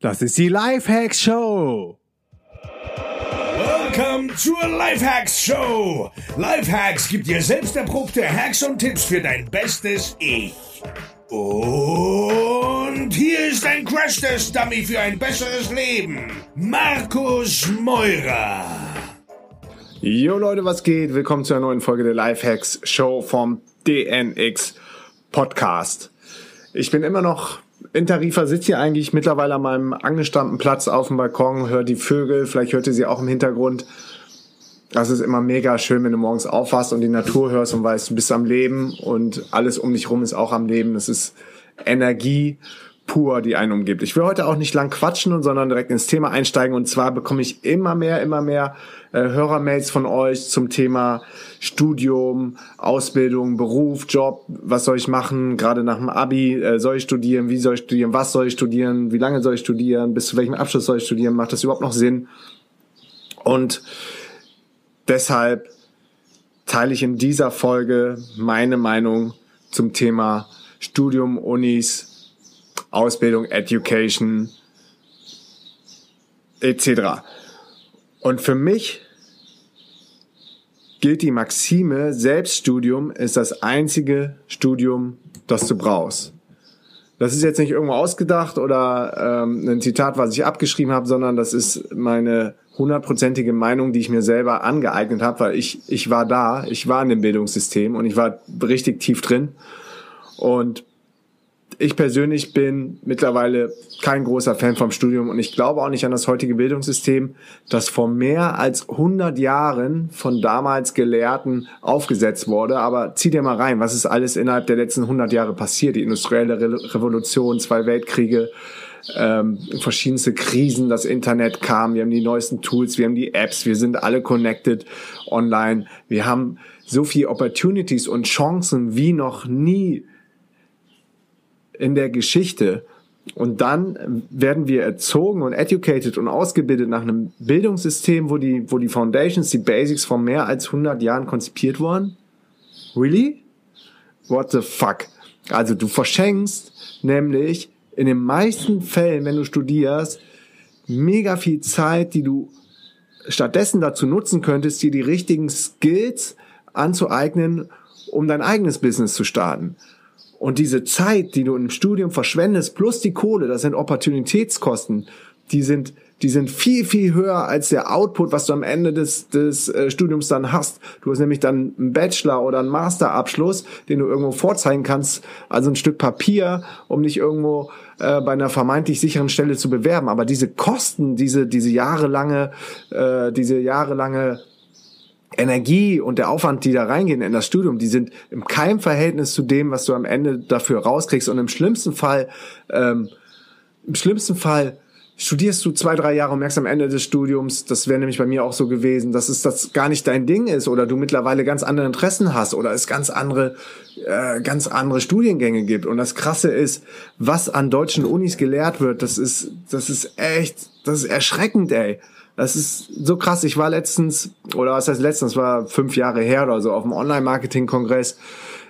Das ist die Lifehacks Show. Willkommen zur Lifehacks Show. Lifehacks gibt dir selbst erprobte Hacks und Tipps für dein bestes Ich. Und hier ist ein Crash-Test-Dummy für ein besseres Leben. Markus Meurer. Jo Leute, was geht? Willkommen zu einer neuen Folge der Lifehacks Show vom DNX Podcast. Ich bin immer noch in Tarifa, sitze hier eigentlich mittlerweile an meinem angestammten Platz auf dem Balkon, höre die Vögel, vielleicht hört ihr sie auch im Hintergrund. Das ist immer mega schön, wenn du morgens aufwachst und die Natur hörst und weißt, du bist am Leben und alles um dich rum ist auch am Leben. Das ist Energie pur, die einen umgibt. Ich will heute auch nicht lang quatschen, sondern direkt ins Thema einsteigen. Und zwar bekomme ich immer mehr, immer mehr äh, Hörermails von euch zum Thema Studium, Ausbildung, Beruf, Job. Was soll ich machen? Gerade nach dem Abi äh, soll ich studieren? Wie soll ich studieren? Was soll ich studieren? Wie lange soll ich studieren? Bis zu welchem Abschluss soll ich studieren? Macht das überhaupt noch Sinn? Und deshalb teile ich in dieser Folge meine Meinung zum Thema Studium, Unis, Ausbildung, Education etc. Und für mich gilt die Maxime, Selbststudium ist das einzige Studium, das du brauchst. Das ist jetzt nicht irgendwo ausgedacht oder ähm, ein Zitat, was ich abgeschrieben habe, sondern das ist meine hundertprozentige Meinung, die ich mir selber angeeignet habe, weil ich, ich war da, ich war in dem Bildungssystem und ich war richtig tief drin. Und ich persönlich bin mittlerweile kein großer Fan vom Studium und ich glaube auch nicht an das heutige Bildungssystem, das vor mehr als 100 Jahren von damals Gelehrten aufgesetzt wurde. Aber zieh dir mal rein, was ist alles innerhalb der letzten 100 Jahre passiert? Die industrielle Revolution, zwei Weltkriege, ähm, verschiedenste Krisen, das Internet kam, wir haben die neuesten Tools, wir haben die Apps, wir sind alle connected online, wir haben so viele Opportunities und Chancen wie noch nie in der Geschichte. Und dann werden wir erzogen und educated und ausgebildet nach einem Bildungssystem, wo die, wo die Foundations, die Basics vor mehr als 100 Jahren konzipiert wurden. Really? What the fuck? Also du verschenkst nämlich in den meisten Fällen, wenn du studierst, mega viel Zeit, die du stattdessen dazu nutzen könntest, dir die richtigen Skills anzueignen, um dein eigenes Business zu starten. Und diese Zeit, die du im Studium verschwendest, plus die Kohle, das sind Opportunitätskosten, die sind, die sind viel, viel höher als der Output, was du am Ende des, des äh, Studiums dann hast. Du hast nämlich dann einen Bachelor- oder einen Masterabschluss, den du irgendwo vorzeigen kannst, also ein Stück Papier, um dich irgendwo äh, bei einer vermeintlich sicheren Stelle zu bewerben. Aber diese Kosten, diese, diese jahrelange, äh, diese jahrelange Energie und der Aufwand, die da reingehen in das Studium, die sind im Keimverhältnis zu dem, was du am Ende dafür rauskriegst. Und im schlimmsten Fall, ähm, im schlimmsten Fall studierst du zwei, drei Jahre und merkst am Ende des Studiums, das wäre nämlich bei mir auch so gewesen, dass es das gar nicht dein Ding ist oder du mittlerweile ganz andere Interessen hast oder es ganz andere, äh, ganz andere Studiengänge gibt. Und das Krasse ist, was an deutschen Unis gelehrt wird, das ist, das ist echt, das ist erschreckend, ey. Das ist so krass. Ich war letztens, oder was heißt letztens, war fünf Jahre her oder so, auf dem Online-Marketing-Kongress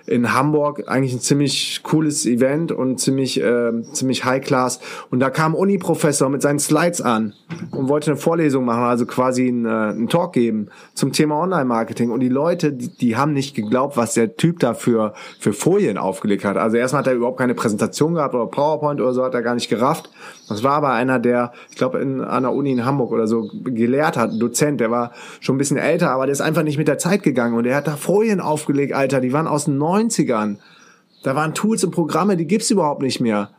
in Hamburg eigentlich ein ziemlich cooles Event und ziemlich äh, ziemlich High Class. Und da kam Uni-Professor mit seinen Slides an und wollte eine Vorlesung machen, also quasi einen, äh, einen Talk geben zum Thema Online-Marketing. Und die Leute, die, die haben nicht geglaubt, was der Typ da für, für Folien aufgelegt hat. Also erstmal hat er überhaupt keine Präsentation gehabt oder PowerPoint oder so, hat er gar nicht gerafft. Das war aber einer, der, ich glaube, in einer Uni in Hamburg oder so gelehrt hat, ein Dozent, der war schon ein bisschen älter, aber der ist einfach nicht mit der Zeit gegangen. Und der hat da Folien aufgelegt, Alter, die waren aus den 90ern. Da waren Tools und Programme, die gibt's überhaupt nicht mehr.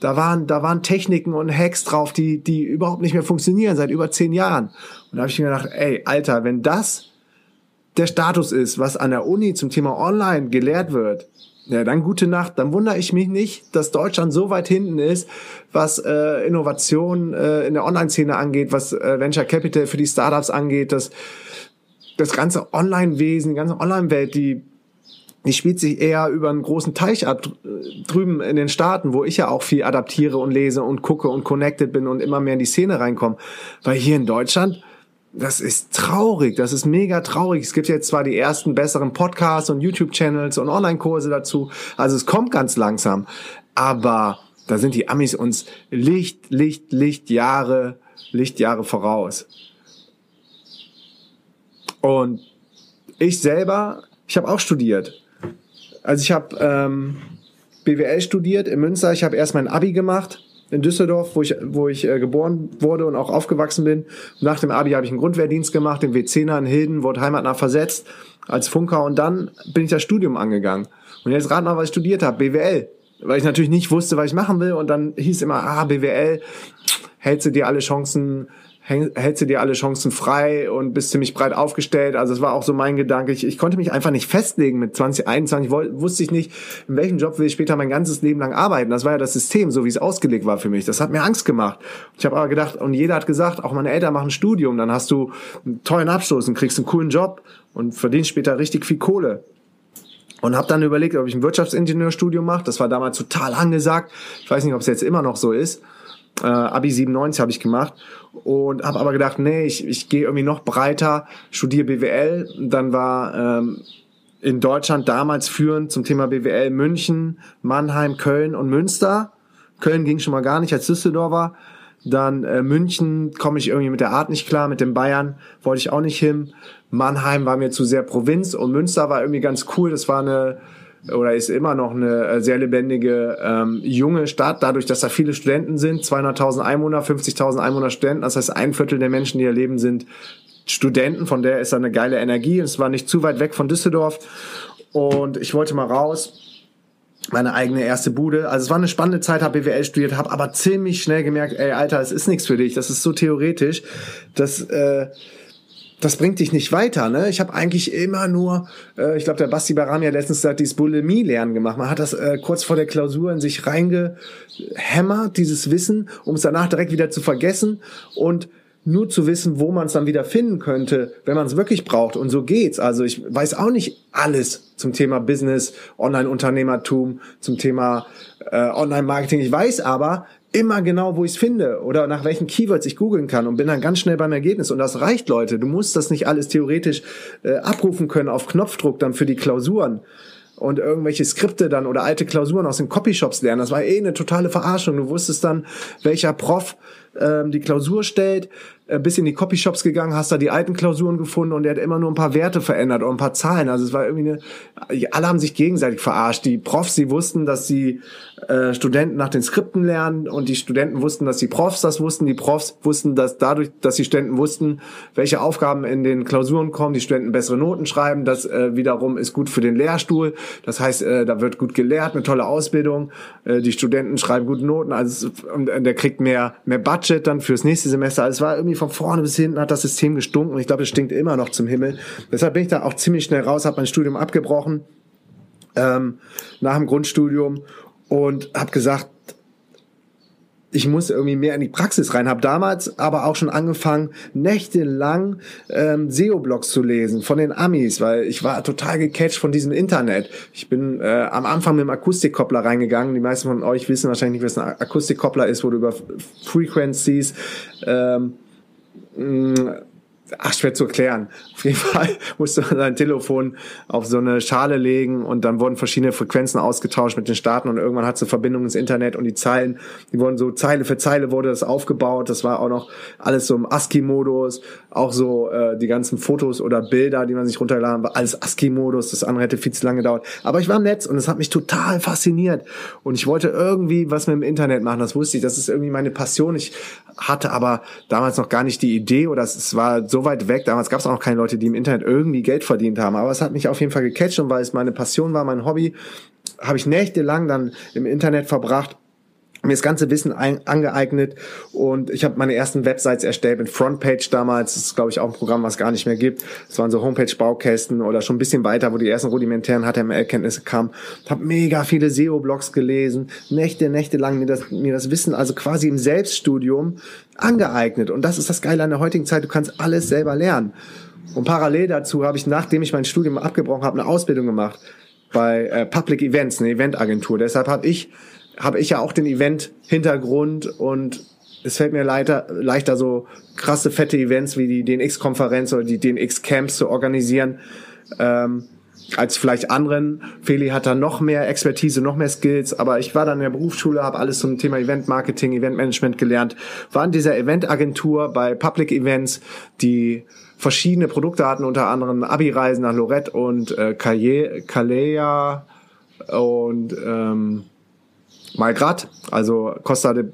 Da waren, da waren Techniken und Hacks drauf, die, die überhaupt nicht mehr funktionieren seit über zehn Jahren. Und da habe ich mir gedacht, ey, Alter, wenn das der Status ist, was an der Uni zum Thema Online gelehrt wird, ja, dann gute Nacht. Dann wundere ich mich nicht, dass Deutschland so weit hinten ist, was äh, Innovation äh, in der Online-Szene angeht, was äh, Venture Capital für die Startups angeht, dass das ganze Online-Wesen, die ganze Online-Welt, die die spielt sich eher über einen großen Teich ab, drüben in den Staaten, wo ich ja auch viel adaptiere und lese und gucke und connected bin und immer mehr in die Szene reinkomme. Weil hier in Deutschland, das ist traurig, das ist mega traurig. Es gibt jetzt zwar die ersten besseren Podcasts und YouTube-Channels und Online-Kurse dazu, also es kommt ganz langsam, aber da sind die Amis uns Licht, Licht, Lichtjahre, Lichtjahre voraus. Und ich selber, ich habe auch studiert. Also ich habe ähm, BWL studiert in Münster. Ich habe erst mein Abi gemacht in Düsseldorf, wo ich, wo ich äh, geboren wurde und auch aufgewachsen bin. Nach dem Abi habe ich einen Grundwehrdienst gemacht, den W10er in Hilden, wurde heimatnah versetzt als Funker und dann bin ich das Studium angegangen. Und jetzt rat mal, was ich studiert habe, BWL. Weil ich natürlich nicht wusste, was ich machen will und dann hieß immer, ah, BWL, hältst du dir alle Chancen hältst du dir alle Chancen frei und bist ziemlich breit aufgestellt. Also es war auch so mein Gedanke. Ich, ich konnte mich einfach nicht festlegen mit 20, 21. wusste ich nicht, in welchem Job will ich später mein ganzes Leben lang arbeiten. Das war ja das System, so wie es ausgelegt war für mich. Das hat mir Angst gemacht. Ich habe aber gedacht, und jeder hat gesagt, auch meine Eltern machen ein Studium, dann hast du einen tollen Abschluss und kriegst einen coolen Job und verdienst später richtig viel Kohle. Und habe dann überlegt, ob ich ein Wirtschaftsingenieurstudium mache. Das war damals total angesagt. Ich weiß nicht, ob es jetzt immer noch so ist. Äh, Abi 97 habe ich gemacht und habe aber gedacht, nee, ich, ich gehe irgendwie noch breiter, studiere BWL. Dann war ähm, in Deutschland damals führend zum Thema BWL München, Mannheim, Köln und Münster. Köln ging schon mal gar nicht als Düsseldorfer. Dann äh, München komme ich irgendwie mit der Art nicht klar, mit den Bayern wollte ich auch nicht hin. Mannheim war mir zu sehr Provinz und Münster war irgendwie ganz cool. Das war eine oder ist immer noch eine äh, sehr lebendige ähm, junge Stadt, dadurch, dass da viele Studenten sind, 200.000 Einwohner, 50.000 Einwohner Studenten, das heißt ein Viertel der Menschen, die hier leben, sind Studenten, von der ist da eine geile Energie. Es war nicht zu weit weg von Düsseldorf. Und ich wollte mal raus. Meine eigene erste Bude. Also es war eine spannende Zeit, habe BWL studiert, habe aber ziemlich schnell gemerkt, ey Alter, es ist nichts für dich, das ist so theoretisch, dass äh, das bringt dich nicht weiter. Ne? Ich habe eigentlich immer nur, äh, ich glaube, der Basti Barami hat letztens gesagt, dieses Bulimie-Lernen gemacht. Man hat das äh, kurz vor der Klausur in sich reingehämmert, dieses Wissen, um es danach direkt wieder zu vergessen und nur zu wissen, wo man es dann wieder finden könnte, wenn man es wirklich braucht. Und so geht's. Also ich weiß auch nicht alles zum Thema Business, Online-Unternehmertum, zum Thema äh, Online-Marketing. Ich weiß aber, immer genau, wo ich es finde oder nach welchen Keywords ich googeln kann und bin dann ganz schnell beim Ergebnis. Und das reicht, Leute. Du musst das nicht alles theoretisch äh, abrufen können auf Knopfdruck dann für die Klausuren und irgendwelche Skripte dann oder alte Klausuren aus den Copyshops lernen. Das war eh eine totale Verarschung. Du wusstest dann, welcher Prof ähm, die Klausur stellt, äh, bis in die Copyshops gegangen, hast da die alten Klausuren gefunden und der hat immer nur ein paar Werte verändert oder ein paar Zahlen. Also es war irgendwie eine, alle haben sich gegenseitig verarscht. Die Profs, sie wussten, dass die äh, Studenten nach den Skripten lernen und die Studenten wussten, dass die Profs das wussten. Die Profs wussten, dass dadurch, dass die Studenten wussten, welche Aufgaben in den Klausuren kommen, die Studenten bessere Noten schreiben. Das äh, wiederum ist gut für den Lehrstuhl. Das heißt, äh, da wird gut gelehrt, eine tolle Ausbildung. Äh, die Studenten schreiben gute Noten, also und, und der kriegt mehr mehr Budget dann fürs nächste Semester. Also es war irgendwie von vorne bis hinten hat das System gestunken ich glaube, es stinkt immer noch zum Himmel. Deshalb bin ich da auch ziemlich schnell raus, habe mein Studium abgebrochen ähm, nach dem Grundstudium und habe gesagt, ich muss irgendwie mehr in die Praxis rein. Habe damals aber auch schon angefangen, nächtelang ähm, SEO-Blogs zu lesen von den Amis, weil ich war total gecatcht von diesem Internet. Ich bin äh, am Anfang mit dem Akustikkoppler reingegangen. Die meisten von euch wissen wahrscheinlich nicht, was ein Akustikkoppler ist, wo du über Frequencies ähm, ach, schwer zu erklären. Auf jeden Fall musste man sein Telefon auf so eine Schale legen und dann wurden verschiedene Frequenzen ausgetauscht mit den Staaten und irgendwann hat es eine Verbindung ins Internet und die Zeilen, die wurden so Zeile für Zeile wurde das aufgebaut. Das war auch noch alles so im ASCII-Modus, auch so äh, die ganzen Fotos oder Bilder, die man sich runtergeladen war, alles ASCII-Modus. Das andere hätte viel zu lange gedauert. Aber ich war im Netz und es hat mich total fasziniert und ich wollte irgendwie was mit dem Internet machen. Das wusste ich. Das ist irgendwie meine Passion. Ich hatte aber damals noch gar nicht die Idee oder es war so weit weg. Damals gab es auch noch keine Leute, die im Internet irgendwie Geld verdient haben. Aber es hat mich auf jeden Fall gecatcht und weil es meine Passion war, mein Hobby, habe ich nächtelang dann im Internet verbracht mir das ganze Wissen ein, angeeignet und ich habe meine ersten Websites erstellt mit Frontpage damals. Das ist, glaube ich, auch ein Programm, was gar nicht mehr gibt. Das waren so Homepage-Baukästen oder schon ein bisschen weiter, wo die ersten rudimentären HTML-Kenntnisse kamen. Habe mega viele SEO-Blogs gelesen, Nächte, Nächte lang mir das, mir das Wissen also quasi im Selbststudium angeeignet. Und das ist das Geile an der heutigen Zeit. Du kannst alles selber lernen. Und parallel dazu habe ich, nachdem ich mein Studium abgebrochen habe, eine Ausbildung gemacht bei äh, Public Events, eine Eventagentur. Deshalb habe ich habe ich ja auch den Event-Hintergrund und es fällt mir leichter, leichter so krasse, fette Events wie die DNX-Konferenz oder die DNX-Camps zu organisieren. Ähm, als vielleicht anderen. Feli hat da noch mehr Expertise, noch mehr Skills, aber ich war dann in der Berufsschule, habe alles zum Thema Event Marketing, Event Management gelernt, war in dieser Eventagentur bei Public Events, die verschiedene Produkte hatten, unter anderem Abi-Reisen nach Lorette und äh, Calea und ähm, Malgrat, also Costa de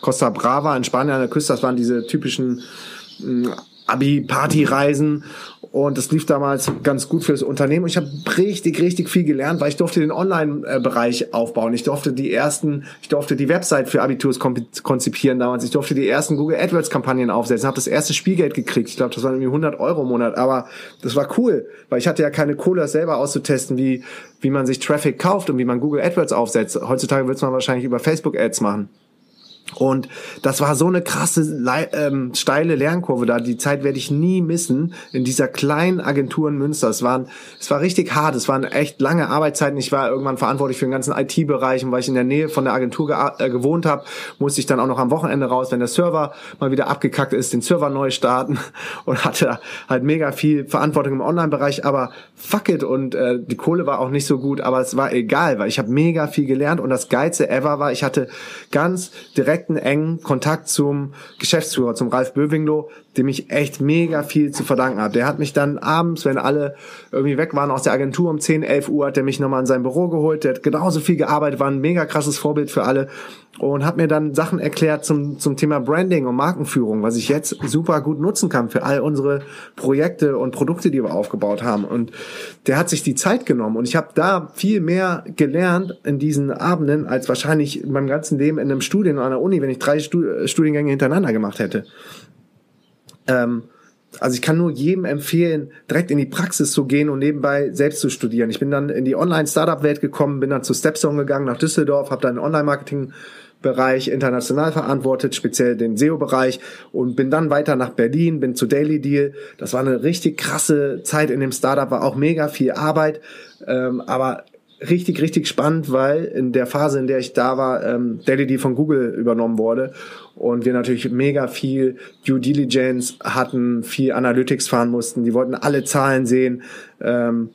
Costa Brava in Spanien an der Küste, das waren diese typischen äh, Abi-Party-Reisen und das lief damals ganz gut für das Unternehmen. Ich habe richtig, richtig viel gelernt, weil ich durfte den Online-Bereich aufbauen. Ich durfte die ersten, ich durfte die Website für Abiturs konzipieren damals. Ich durfte die ersten Google AdWords-Kampagnen aufsetzen. Habe das erste Spielgeld gekriegt. Ich glaube, das waren irgendwie 100 Euro im Monat. Aber das war cool, weil ich hatte ja keine Kohle, selber auszutesten, wie, wie man sich Traffic kauft und wie man Google AdWords aufsetzt. Heutzutage wird man wahrscheinlich über Facebook-Ads machen. Und das war so eine krasse, ähm, steile Lernkurve da. Die Zeit werde ich nie missen in dieser kleinen Agentur in Münster. Es waren, es war richtig hart. Es waren echt lange Arbeitszeiten. Ich war irgendwann verantwortlich für den ganzen IT-Bereich und weil ich in der Nähe von der Agentur ge äh, gewohnt habe, musste ich dann auch noch am Wochenende raus, wenn der Server mal wieder abgekackt ist, den Server neu starten und hatte halt mega viel Verantwortung im Online-Bereich. Aber fuck it und äh, die Kohle war auch nicht so gut, aber es war egal, weil ich habe mega viel gelernt und das geilste ever war, ich hatte ganz direkt direkten engen Kontakt zum Geschäftsführer, zum Ralf Böwinglo, dem ich echt mega viel zu verdanken habe. Der hat mich dann abends, wenn alle irgendwie weg waren aus der Agentur um 10, 11 Uhr, hat der mich nochmal in sein Büro geholt. Der hat genauso viel gearbeitet, war ein mega krasses Vorbild für alle und hat mir dann Sachen erklärt zum, zum Thema Branding und Markenführung, was ich jetzt super gut nutzen kann für all unsere Projekte und Produkte, die wir aufgebaut haben. Und der hat sich die Zeit genommen und ich habe da viel mehr gelernt in diesen Abenden als wahrscheinlich in meinem ganzen Leben in einem Studium an der Uni, wenn ich drei Studiengänge hintereinander gemacht hätte. Ähm, also ich kann nur jedem empfehlen, direkt in die Praxis zu gehen und nebenbei selbst zu studieren. Ich bin dann in die Online-Startup-Welt gekommen, bin dann zu Stepstone gegangen nach Düsseldorf, habe dann Online-Marketing Bereich international verantwortet, speziell den SEO-Bereich und bin dann weiter nach Berlin, bin zu Daily Deal. Das war eine richtig krasse Zeit in dem Startup, war auch mega viel Arbeit, ähm, aber richtig, richtig spannend, weil in der Phase, in der ich da war, ähm, Daily Deal von Google übernommen wurde und wir natürlich mega viel Due Diligence hatten, viel Analytics fahren mussten. Die wollten alle Zahlen sehen. Ähm,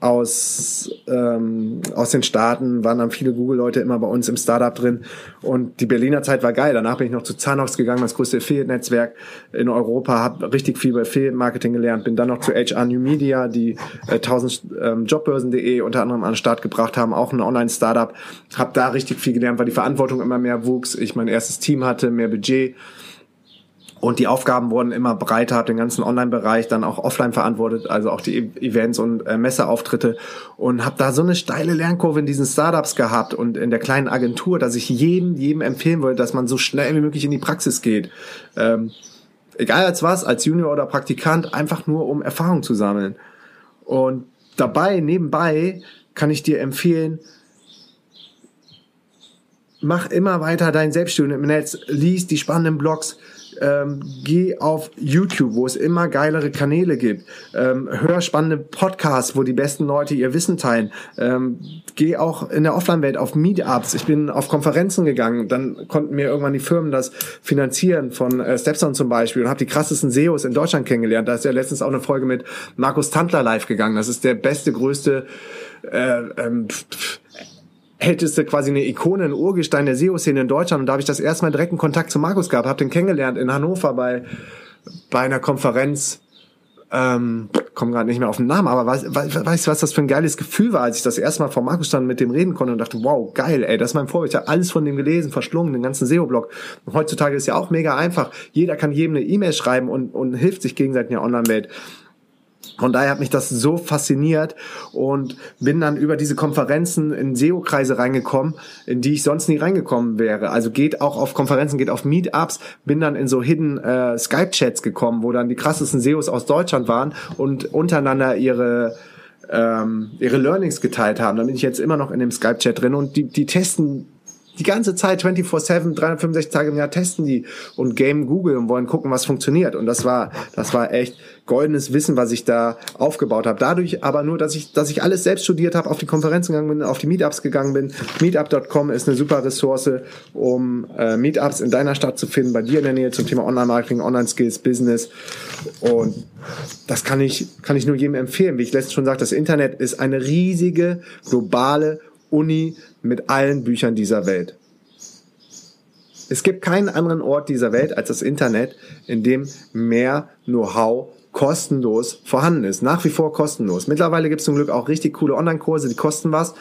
aus, ähm, aus den Staaten, waren dann viele Google-Leute immer bei uns im Startup drin. Und die Berliner Zeit war geil. Danach bin ich noch zu Zanox gegangen, das größte Affiliate-Netzwerk in Europa, habe richtig viel bei Affiliate-Marketing gelernt, bin dann noch zu HR New Media, die äh, 1000 ähm, Jobbörsen.de unter anderem an den Start gebracht haben, auch ein Online-Startup. Habe da richtig viel gelernt, weil die Verantwortung immer mehr wuchs, ich mein erstes Team hatte, mehr Budget und die Aufgaben wurden immer breiter, habe den ganzen Online-Bereich dann auch offline verantwortet, also auch die e- Events und äh, Messeauftritte und habe da so eine steile Lernkurve in diesen Startups gehabt und in der kleinen Agentur, dass ich jedem, jedem empfehlen wollte, dass man so schnell wie möglich in die Praxis geht. Ähm, egal als was, als Junior oder Praktikant, einfach nur um Erfahrung zu sammeln. Und dabei, nebenbei, kann ich dir empfehlen, mach immer weiter dein Selbststudium im Netz, lies die spannenden Blogs, ähm, geh auf YouTube, wo es immer geilere Kanäle gibt. Ähm, hör spannende Podcasts, wo die besten Leute ihr Wissen teilen. Ähm, geh auch in der Offline-Welt auf Meetups. Ich bin auf Konferenzen gegangen. Dann konnten mir irgendwann die Firmen das finanzieren von äh, Stepstone zum Beispiel und habe die krassesten SEOs in Deutschland kennengelernt. Da ist ja letztens auch eine Folge mit Markus Tantler live gegangen. Das ist der beste, größte äh, ähm, älteste quasi eine Ikone, ein Urgestein der SEO-Szene in Deutschland. Und da habe ich das erste Mal direkten Kontakt zu Markus gehabt, habe den kennengelernt in Hannover bei, bei einer Konferenz. Ähm, komme gerade nicht mehr auf den Namen, aber weißt du, weiß, was das für ein geiles Gefühl war, als ich das erste Mal vor Markus stand mit dem reden konnte und dachte, wow, geil, ey, das ist mein Vorbild. Ich habe alles von dem gelesen, verschlungen, den ganzen SEO-Blog. Heutzutage ist ja auch mega einfach. Jeder kann jedem eine E-Mail schreiben und, und hilft sich gegenseitig in der Online-Welt. Von daher hat mich das so fasziniert und bin dann über diese Konferenzen in SEO-Kreise reingekommen, in die ich sonst nie reingekommen wäre. Also geht auch auf Konferenzen, geht auf Meetups, bin dann in so hidden äh, Skype-Chats gekommen, wo dann die krassesten SEOs aus Deutschland waren und untereinander ihre ähm, ihre Learnings geteilt haben. Da bin ich jetzt immer noch in dem Skype-Chat drin und die, die testen die ganze Zeit 24/7, 365 Tage im Jahr testen die und game Google und wollen gucken, was funktioniert. Und das war, das war echt goldenes Wissen, was ich da aufgebaut habe. Dadurch aber nur, dass ich, dass ich alles selbst studiert habe, auf die Konferenzen gegangen bin, auf die Meetups gegangen bin. Meetup.com ist eine super Ressource, um äh, Meetups in deiner Stadt zu finden, bei dir in der Nähe zum Thema Online-Marketing, Online-Skills, Business. Und das kann ich, kann ich nur jedem empfehlen. Wie ich letztens schon sagte, das Internet ist eine riesige globale Uni mit allen Büchern dieser Welt. Es gibt keinen anderen Ort dieser Welt als das Internet, in dem mehr Know-how kostenlos vorhanden ist. Nach wie vor kostenlos. Mittlerweile gibt es zum Glück auch richtig coole Online-Kurse, die kosten was.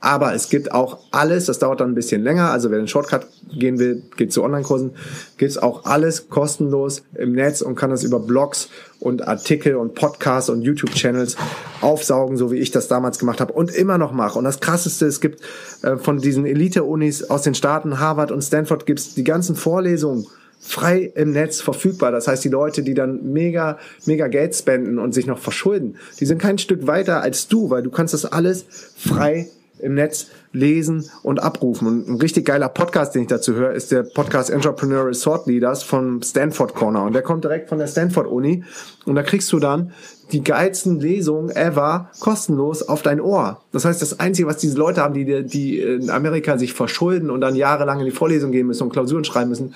Aber es gibt auch alles, das dauert dann ein bisschen länger. Also wer den Shortcut gehen will, geht zu Online-Kursen, gibt es auch alles kostenlos im Netz und kann das über Blogs und Artikel und Podcasts und YouTube-Channels aufsaugen, so wie ich das damals gemacht habe und immer noch mache. Und das Krasseste, es gibt äh, von diesen Elite-Unis aus den Staaten, Harvard und Stanford, gibt es die ganzen Vorlesungen frei im Netz verfügbar. Das heißt, die Leute, die dann mega, mega Geld spenden und sich noch verschulden, die sind kein Stück weiter als du, weil du kannst das alles frei im Netz lesen und abrufen. Und ein richtig geiler Podcast, den ich dazu höre, ist der Podcast Entrepreneurial Thought Leaders von Stanford Corner. Und der kommt direkt von der Stanford Uni. Und da kriegst du dann die geilsten Lesungen ever kostenlos auf dein Ohr. Das heißt, das Einzige, was diese Leute haben, die, die in Amerika sich verschulden und dann jahrelang in die Vorlesung gehen müssen und Klausuren schreiben müssen,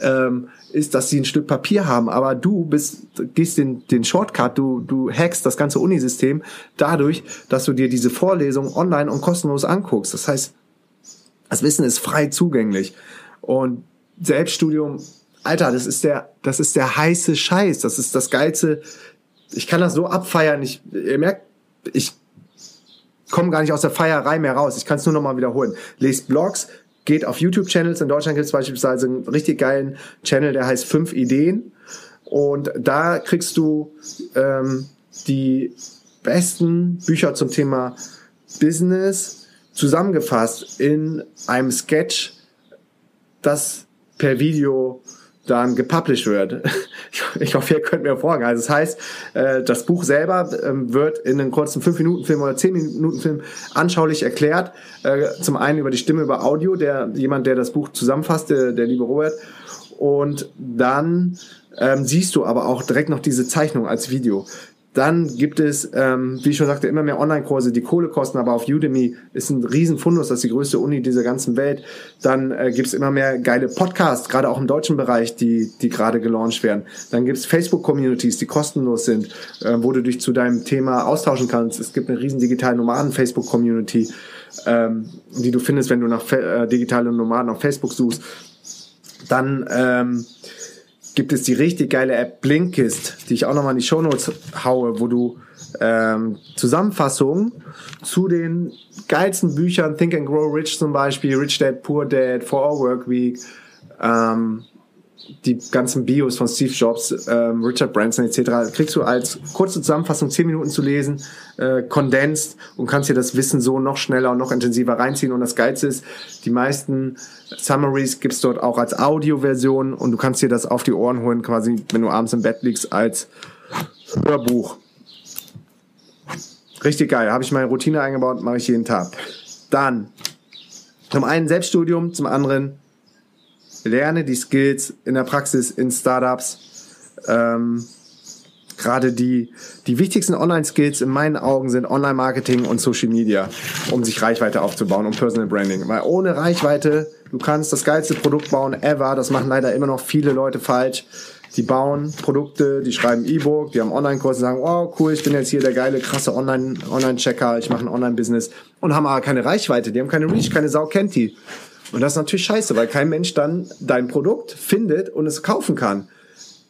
ähm, ist, dass sie ein Stück Papier haben, aber du bist, gehst den, den Shortcut, du, du hackst das ganze Unisystem dadurch, dass du dir diese Vorlesung online und kostenlos anguckst. Das heißt, das Wissen ist frei zugänglich. Und Selbststudium, Alter, das ist der, das ist der heiße Scheiß. Das ist das geilste. Ich kann das so abfeiern. Ich, ihr merkt, ich komme gar nicht aus der Feierei mehr raus. Ich kann es nur noch mal wiederholen. Lest Blogs, geht auf YouTube-Channels. In Deutschland gibt es beispielsweise einen richtig geilen Channel, der heißt Fünf Ideen. Und da kriegst du ähm, die besten Bücher zum Thema Business zusammengefasst in einem Sketch, das per Video dann gepublished wird. Ich hoffe, ihr könnt mir folgen. Also das heißt, äh, das Buch selber ähm, wird in einem kurzen 5-Minuten-Film oder 10-Minuten-Film anschaulich erklärt. Äh, zum einen über die Stimme, über Audio, der jemand, der das Buch zusammenfasst, der, der liebe Robert. Und dann ähm, siehst du aber auch direkt noch diese Zeichnung als Video. Dann gibt es, ähm, wie ich schon sagte, immer mehr Online-Kurse, die Kohle kosten, aber auf Udemy ist ein Riesenfundus, das ist die größte Uni dieser ganzen Welt. Dann äh, gibt es immer mehr geile Podcasts, gerade auch im deutschen Bereich, die, die gerade gelauncht werden. Dann gibt es Facebook-Communities, die kostenlos sind, äh, wo du dich zu deinem Thema austauschen kannst. Es gibt eine riesen digitale Nomaden-Facebook-Community, ähm, die du findest, wenn du nach äh, digitale Nomaden auf Facebook suchst. Dann ähm, gibt es die richtig geile App Blinkist, die ich auch nochmal in die Shownotes haue, wo du ähm, Zusammenfassungen zu den geilsten Büchern, Think and Grow Rich zum Beispiel, Rich Dad, Poor Dad, For Our Work Week, ähm, die ganzen Bios von Steve Jobs, ähm, Richard Branson etc. kriegst du als kurze Zusammenfassung zehn Minuten zu lesen, äh, kondensiert und kannst dir das Wissen so noch schneller und noch intensiver reinziehen. Und das Geilste ist, die meisten Summaries gibt's dort auch als Audioversion und du kannst dir das auf die Ohren holen, quasi, wenn du abends im Bett liegst, als Hörbuch. Richtig geil. Habe ich meine Routine eingebaut, mache ich jeden Tag. Dann zum einen Selbststudium, zum anderen lerne die Skills in der Praxis in Startups. Ähm, Gerade die, die wichtigsten Online-Skills in meinen Augen sind Online-Marketing und Social Media, um sich Reichweite aufzubauen und Personal Branding. Weil ohne Reichweite, du kannst das geilste Produkt bauen ever. Das machen leider immer noch viele Leute falsch. Die bauen Produkte, die schreiben E-Book, die haben Online-Kurse, sagen, oh cool, ich bin jetzt hier der geile, krasse Online-Checker, ich mache ein Online-Business und haben aber keine Reichweite, die haben keine Reach, keine Sau kennt die. Und das ist natürlich scheiße, weil kein Mensch dann dein Produkt findet und es kaufen kann.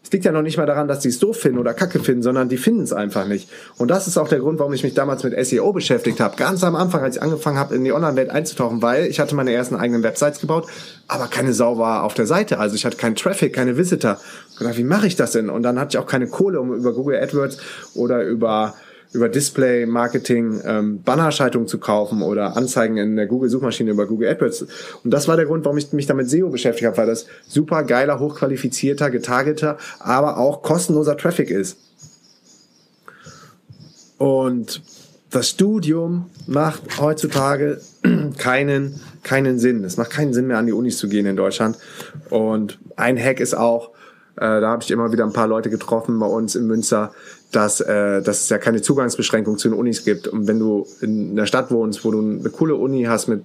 Es liegt ja noch nicht mal daran, dass die es doof finden oder kacke finden, sondern die finden es einfach nicht. Und das ist auch der Grund, warum ich mich damals mit SEO beschäftigt habe. Ganz am Anfang, als ich angefangen habe, in die Online-Welt einzutauchen, weil ich hatte meine ersten eigenen Websites gebaut, aber keine Sau war auf der Seite. Also ich hatte keinen Traffic, keine Visitor. Ich dachte, wie mache ich das denn? Und dann hatte ich auch keine Kohle, um über Google AdWords oder über über Display Marketing ähm, Bannerschaltungen zu kaufen oder Anzeigen in der Google Suchmaschine über Google AdWords. Und das war der Grund, warum ich mich damit SEO beschäftigt habe, weil das super geiler, hochqualifizierter, getargeter, aber auch kostenloser Traffic ist. Und das Studium macht heutzutage keinen, keinen Sinn. Es macht keinen Sinn mehr, an die Unis zu gehen in Deutschland. Und ein Hack ist auch, äh, da habe ich immer wieder ein paar Leute getroffen bei uns in Münster, dass, äh, dass es ja keine Zugangsbeschränkung zu den Unis gibt. Und wenn du in einer Stadt wohnst, wo du eine coole Uni hast mit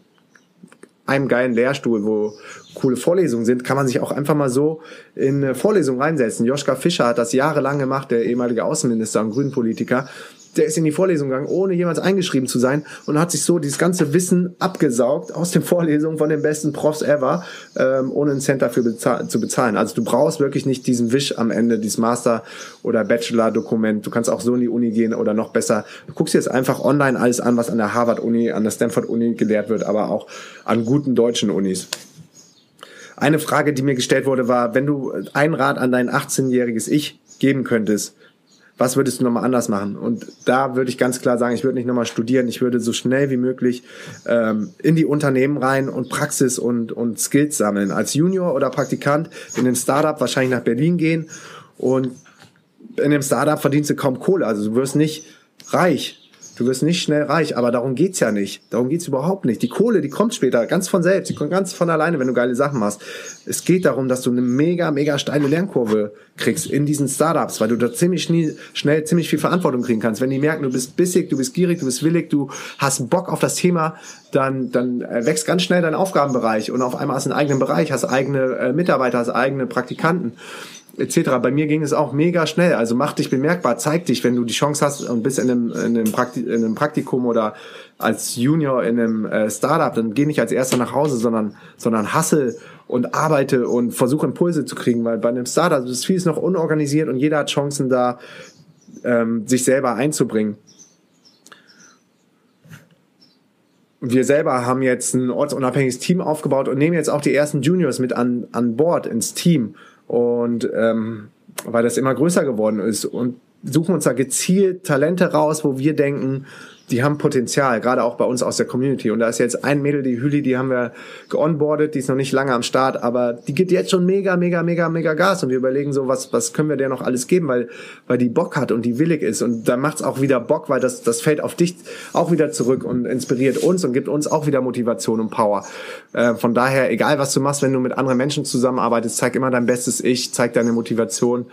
einem geilen Lehrstuhl, wo coole Vorlesungen sind, kann man sich auch einfach mal so in eine Vorlesung reinsetzen. Joschka Fischer hat das jahrelang gemacht, der ehemalige Außenminister und Grünpolitiker der ist in die Vorlesung gegangen, ohne jemals eingeschrieben zu sein und hat sich so dieses ganze Wissen abgesaugt aus den Vorlesungen von den besten Profs ever, ähm, ohne einen Cent dafür bezahl zu bezahlen. Also du brauchst wirklich nicht diesen Wisch am Ende, dieses Master- oder Bachelor-Dokument. Du kannst auch so in die Uni gehen oder noch besser. Du guckst dir jetzt einfach online alles an, was an der Harvard-Uni, an der Stanford-Uni gelehrt wird, aber auch an guten deutschen Unis. Eine Frage, die mir gestellt wurde, war, wenn du ein Rat an dein 18-jähriges Ich geben könntest, was würdest du nochmal anders machen? Und da würde ich ganz klar sagen, ich würde nicht nochmal studieren, ich würde so schnell wie möglich ähm, in die Unternehmen rein und Praxis und, und Skills sammeln. Als Junior oder Praktikant in ein Startup wahrscheinlich nach Berlin gehen und in dem Startup verdienst du kaum Kohle. Also du wirst nicht reich, Du wirst nicht schnell reich, aber darum geht's ja nicht. Darum geht's überhaupt nicht. Die Kohle, die kommt später ganz von selbst, die kommt ganz von alleine, wenn du geile Sachen machst. Es geht darum, dass du eine mega, mega steile Lernkurve kriegst in diesen Startups, weil du da ziemlich schnell, schnell ziemlich viel Verantwortung kriegen kannst. Wenn die merken, du bist bissig, du bist gierig, du bist willig, du hast Bock auf das Thema, dann, dann wächst ganz schnell dein Aufgabenbereich und auf einmal hast du einen eigenen Bereich, hast eigene äh, Mitarbeiter, hast eigene Praktikanten etc. Bei mir ging es auch mega schnell. Also mach dich bemerkbar, zeig dich, wenn du die Chance hast und bist in einem, in einem, Prakti in einem Praktikum oder als Junior in einem äh, Startup, dann geh nicht als erster nach Hause, sondern, sondern hassel und arbeite und versuche Impulse zu kriegen, weil bei einem Startup ist vieles noch unorganisiert und jeder hat Chancen da, ähm, sich selber einzubringen. wir selber haben jetzt ein ortsunabhängiges Team aufgebaut und nehmen jetzt auch die ersten Juniors mit an, an Bord ins Team. Und ähm, weil das immer größer geworden ist. Und suchen uns da gezielt Talente raus, wo wir denken, die haben Potenzial, gerade auch bei uns aus der Community. Und da ist jetzt ein Mädel, die Hüli, die haben wir geonboardet, die ist noch nicht lange am Start, aber die gibt jetzt schon mega, mega, mega, mega Gas. Und wir überlegen so, was, was können wir der noch alles geben, weil, weil die Bock hat und die willig ist. Und da macht's auch wieder Bock, weil das, das fällt auf dich auch wieder zurück und inspiriert uns und gibt uns auch wieder Motivation und Power. Äh, von daher, egal was du machst, wenn du mit anderen Menschen zusammenarbeitest, zeig immer dein bestes Ich, zeig deine Motivation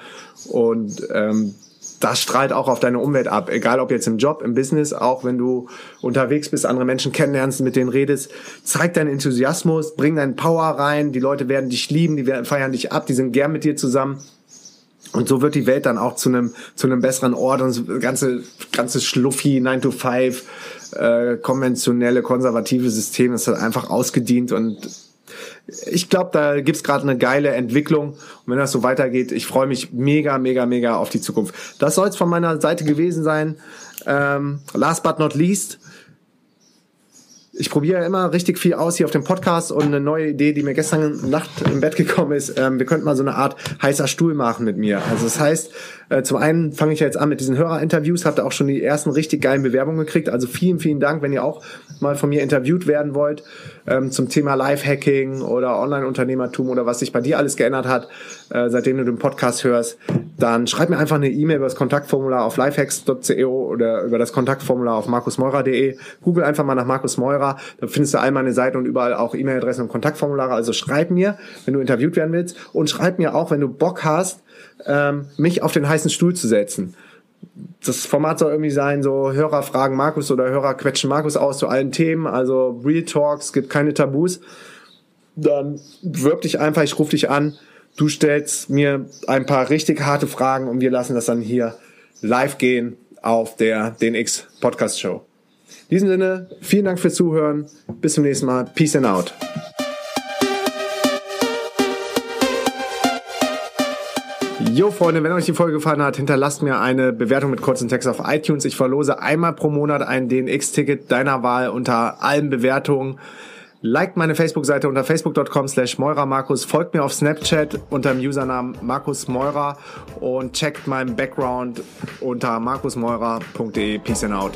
und ähm, das strahlt auch auf deine Umwelt ab. Egal ob jetzt im Job, im Business, auch wenn du unterwegs bist, andere Menschen kennenlernst, mit denen redest. Zeig deinen Enthusiasmus, bring deinen Power rein. Die Leute werden dich lieben, die feiern dich ab, die sind gern mit dir zusammen. Und so wird die Welt dann auch zu einem, zu einem besseren Ort und das ganze, ganze Schluffi, 9 to 5, äh, konventionelle, konservative System ist halt einfach ausgedient und ich glaube, da gibt's gerade eine geile Entwicklung. Und wenn das so weitergeht, ich freue mich mega, mega, mega auf die Zukunft. Das soll es von meiner Seite gewesen sein. Ähm, last but not least, ich probiere immer richtig viel aus hier auf dem Podcast und eine neue Idee, die mir gestern Nacht im Bett gekommen ist, ähm, wir könnten mal so eine Art heißer Stuhl machen mit mir. Also das heißt, äh, zum einen fange ich ja jetzt an mit diesen Hörerinterviews, habt ihr auch schon die ersten richtig geilen Bewerbungen gekriegt. Also vielen, vielen Dank, wenn ihr auch mal von mir interviewt werden wollt ähm, zum Thema Live-Hacking oder Online-Unternehmertum oder was sich bei dir alles geändert hat, äh, seitdem du den Podcast hörst, dann schreib mir einfach eine E-Mail über das Kontaktformular auf lifehacks.co oder über das Kontaktformular auf markusmeurer.de. Google einfach mal nach Markus Meurer, da findest du all meine Seiten und überall auch E-Mail-Adressen und Kontaktformulare. Also schreib mir, wenn du interviewt werden willst und schreib mir auch, wenn du Bock hast, ähm, mich auf den heißen Stuhl zu setzen das Format soll irgendwie sein, so Hörer fragen Markus oder Hörer quetschen Markus aus zu allen Themen, also Real Talks, gibt keine Tabus. Dann wirb dich einfach, ich rufe dich an, du stellst mir ein paar richtig harte Fragen und wir lassen das dann hier live gehen auf der DNX Podcast Show. In diesem Sinne, vielen Dank fürs Zuhören. Bis zum nächsten Mal. Peace and out. Jo, Freunde, wenn euch die Folge gefallen hat, hinterlasst mir eine Bewertung mit kurzem Text auf iTunes. Ich verlose einmal pro Monat ein DNX-Ticket deiner Wahl unter allen Bewertungen. Liked meine Facebook-Seite unter facebook.com slash Markus, folgt mir auf Snapchat unter dem Usernamen Markus Meurer und checkt meinen Background unter markusmeurer.de. Peace and out.